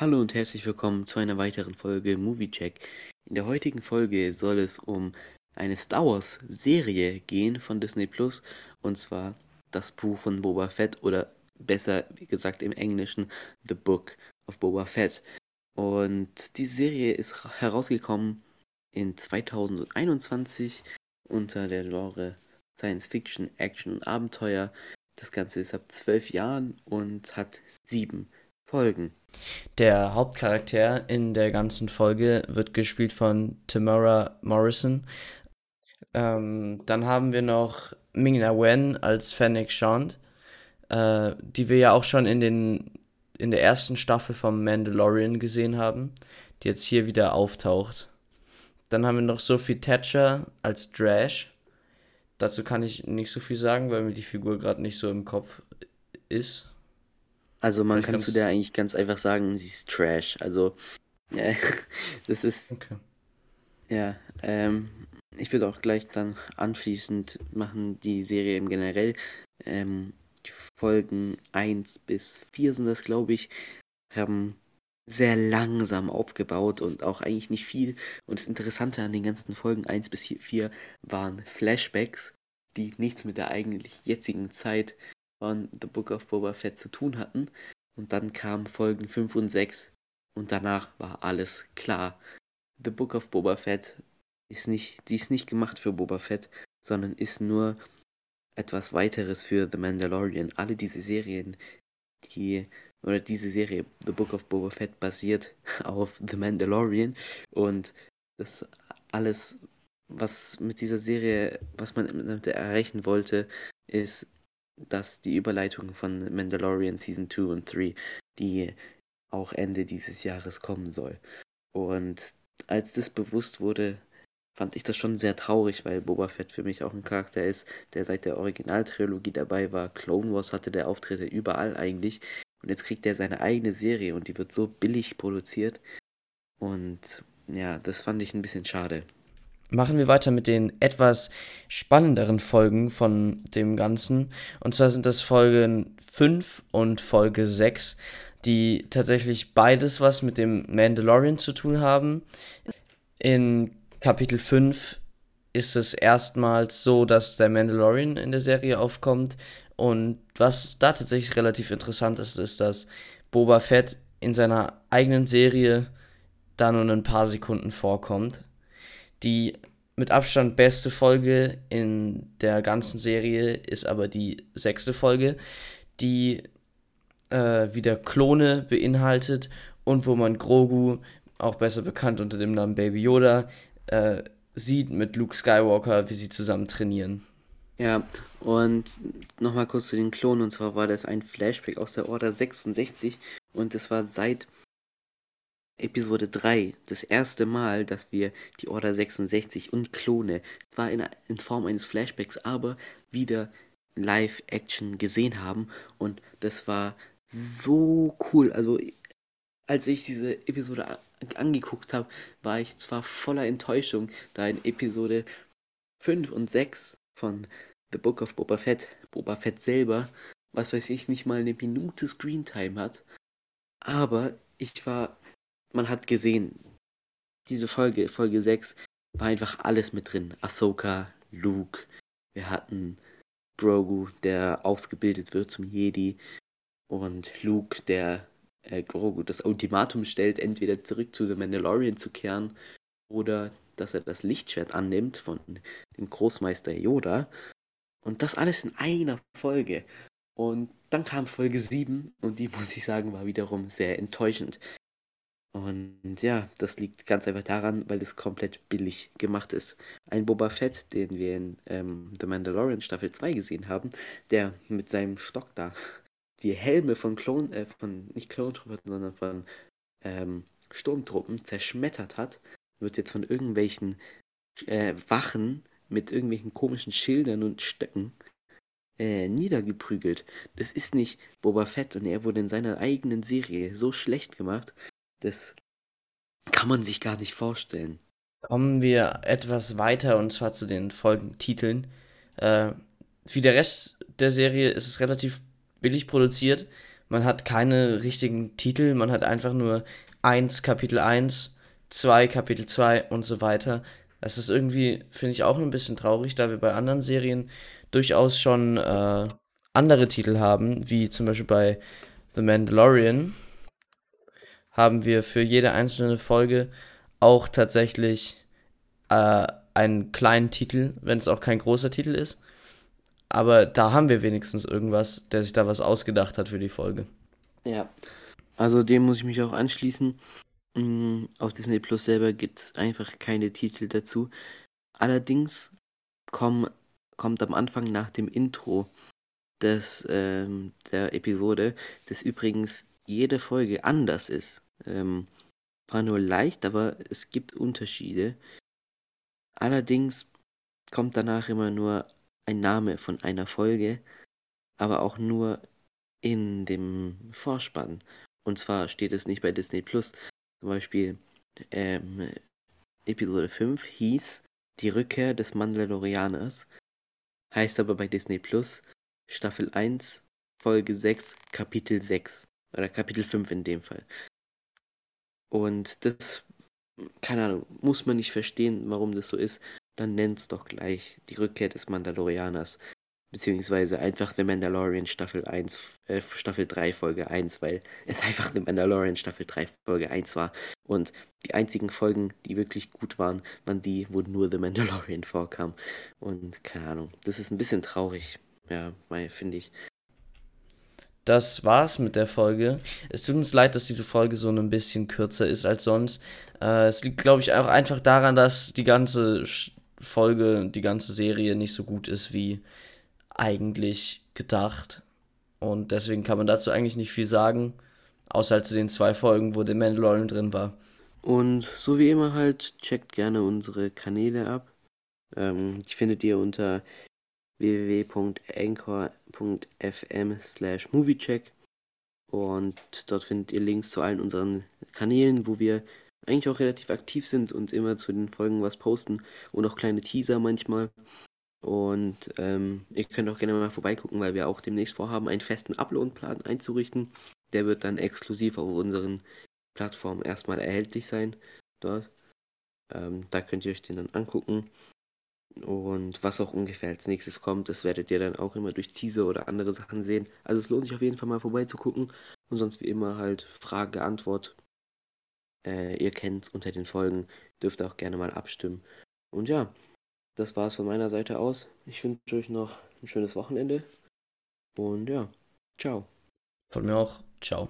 Hallo und herzlich willkommen zu einer weiteren Folge Movie Check. In der heutigen Folge soll es um eine Star Wars Serie gehen von Disney Plus und zwar das Buch von Boba Fett oder besser gesagt im Englischen The Book of Boba Fett. Und die Serie ist herausgekommen in 2021 unter der Genre Science Fiction, Action und Abenteuer. Das Ganze ist ab zwölf Jahren und hat sieben Folgen. Der Hauptcharakter in der ganzen Folge wird gespielt von Tamara Morrison. Ähm, dann haben wir noch Ming-Na Wen als Fennec Shand, äh, die wir ja auch schon in, den, in der ersten Staffel vom Mandalorian gesehen haben, die jetzt hier wieder auftaucht. Dann haben wir noch Sophie Thatcher als Drash. Dazu kann ich nicht so viel sagen, weil mir die Figur gerade nicht so im Kopf ist. Also man kann zu der eigentlich ganz einfach sagen, sie ist Trash. Also äh, das ist. Okay. Ja, ähm, ich würde auch gleich dann anschließend machen die Serie im generell. Ähm, die Folgen 1 bis 4 sind das, glaube ich, haben sehr langsam aufgebaut und auch eigentlich nicht viel. Und das Interessante an den ganzen Folgen 1 bis 4 waren Flashbacks, die nichts mit der eigentlich jetzigen Zeit von The Book of Boba Fett zu tun hatten. Und dann kamen Folgen 5 und 6 und danach war alles klar. The Book of Boba Fett ist nicht, die ist nicht gemacht für Boba Fett, sondern ist nur etwas weiteres für The Mandalorian. Alle diese Serien, die oder diese Serie The Book of Boba Fett basiert auf The Mandalorian und das alles was mit dieser Serie, was man damit erreichen wollte, ist dass die Überleitung von Mandalorian Season 2 und 3, die auch Ende dieses Jahres kommen soll. Und als das bewusst wurde, fand ich das schon sehr traurig, weil Boba Fett für mich auch ein Charakter ist, der seit der Originaltrilogie dabei war. Clone Wars hatte der Auftritte überall eigentlich. Und jetzt kriegt er seine eigene Serie und die wird so billig produziert. Und ja, das fand ich ein bisschen schade machen wir weiter mit den etwas spannenderen Folgen von dem Ganzen. Und zwar sind das Folgen 5 und Folge 6, die tatsächlich beides was mit dem Mandalorian zu tun haben. In Kapitel 5 ist es erstmals so, dass der Mandalorian in der Serie aufkommt. Und was da tatsächlich relativ interessant ist, ist, dass Boba Fett in seiner eigenen Serie da nur ein paar Sekunden vorkommt. Die mit Abstand beste Folge in der ganzen Serie ist aber die sechste Folge, die äh, wieder Klone beinhaltet und wo man Grogu, auch besser bekannt unter dem Namen Baby Yoda, äh, sieht mit Luke Skywalker, wie sie zusammen trainieren. Ja, und nochmal kurz zu den Klonen, und zwar war das ein Flashback aus der Order 66 und es war seit Episode 3 das erste Mal, dass wir die Order 66 und Klone, zwar in, in Form eines Flashbacks, aber wieder Live-Action gesehen haben. Und das war so cool. Also, als ich diese Episode angeguckt habe, war ich zwar voller Enttäuschung, da in Episode 5 und 6 von The Book of Boba Fett, Boba Fett selber, was weiß ich, nicht mal eine Minute Screentime hat. Aber ich war man hat gesehen, diese Folge, Folge 6, war einfach alles mit drin. Ahsoka, Luke, wir hatten Grogu, der ausgebildet wird zum Jedi und Luke, der äh, Grogu das Ultimatum stellt, entweder zurück zu The Mandalorian zu kehren oder dass er das Lichtschwert annimmt von dem Großmeister Yoda. Und das alles in einer Folge. Und dann kam Folge 7 und die, muss ich sagen, war wiederum sehr enttäuschend. Und ja, das liegt ganz einfach daran, weil es komplett billig gemacht ist. Ein Boba Fett, den wir in ähm, The Mandalorian Staffel 2 gesehen haben, der mit seinem Stock da die Helme von Klon, äh, von nicht Klontruppen, sondern von ähm, Sturmtruppen zerschmettert hat, wird jetzt von irgendwelchen äh, Wachen mit irgendwelchen komischen Schildern und Stöcken äh, niedergeprügelt. Das ist nicht Boba Fett und er wurde in seiner eigenen Serie so schlecht gemacht, das kann man sich gar nicht vorstellen. Kommen wir etwas weiter und zwar zu den Folgentiteln. Äh, wie der Rest der Serie ist es relativ billig produziert. man hat keine richtigen Titel, man hat einfach nur 1 Kapitel 1, 2 Kapitel 2 und so weiter. Das ist irgendwie, finde ich, auch ein bisschen traurig, da wir bei anderen Serien durchaus schon äh, andere Titel haben, wie zum Beispiel bei The Mandalorian, haben wir für jede einzelne Folge auch tatsächlich äh, einen kleinen Titel, wenn es auch kein großer Titel ist. Aber da haben wir wenigstens irgendwas, der sich da was ausgedacht hat für die Folge. Ja, also dem muss ich mich auch anschließen. Mm, auf Disney Plus selber gibt es einfach keine Titel dazu. Allerdings kommen, kommt am Anfang nach dem Intro des, ähm, der Episode, das übrigens jede Folge anders ist. Ähm, war nur leicht, aber es gibt Unterschiede. Allerdings kommt danach immer nur ein Name von einer Folge, aber auch nur in dem Vorspann. Und zwar steht es nicht bei Disney Plus. Zum Beispiel ähm, Episode 5 hieß Die Rückkehr des Mandalorianers, heißt aber bei Disney Plus Staffel 1, Folge 6, Kapitel 6. Oder Kapitel 5 in dem Fall. Und das, keine Ahnung, muss man nicht verstehen, warum das so ist. Dann nennt's doch gleich die Rückkehr des Mandalorianers. Beziehungsweise einfach The Mandalorian Staffel 1, äh, Staffel 3 Folge 1, weil es einfach The Mandalorian Staffel 3 Folge 1 war. Und die einzigen Folgen, die wirklich gut waren, waren die, wo nur The Mandalorian vorkam. Und keine Ahnung, das ist ein bisschen traurig, ja, finde ich das war's mit der Folge. Es tut uns leid, dass diese Folge so ein bisschen kürzer ist als sonst. Äh, es liegt, glaube ich, auch einfach daran, dass die ganze Folge, die ganze Serie nicht so gut ist wie eigentlich gedacht. Und deswegen kann man dazu eigentlich nicht viel sagen, außer halt zu den zwei Folgen, wo der Mandalorian drin war. Und so wie immer halt, checkt gerne unsere Kanäle ab. Ähm, die findet ihr unter www.anchor.fm slash moviecheck und dort findet ihr Links zu allen unseren Kanälen, wo wir eigentlich auch relativ aktiv sind und immer zu den Folgen was posten und auch kleine Teaser manchmal. Und ähm, ihr könnt auch gerne mal vorbeigucken, weil wir auch demnächst vorhaben, einen festen Upload-Plan einzurichten. Der wird dann exklusiv auf unseren Plattformen erstmal erhältlich sein dort. Ähm, da könnt ihr euch den dann angucken. Und was auch ungefähr als nächstes kommt, das werdet ihr dann auch immer durch Teaser oder andere Sachen sehen. Also es lohnt sich auf jeden Fall mal vorbeizugucken. Und sonst wie immer halt Frage, Antwort. Äh, ihr kennt's unter den Folgen. Dürft auch gerne mal abstimmen. Und ja, das war's von meiner Seite aus. Ich wünsche euch noch ein schönes Wochenende. Und ja, ciao. Von mir auch. Ciao.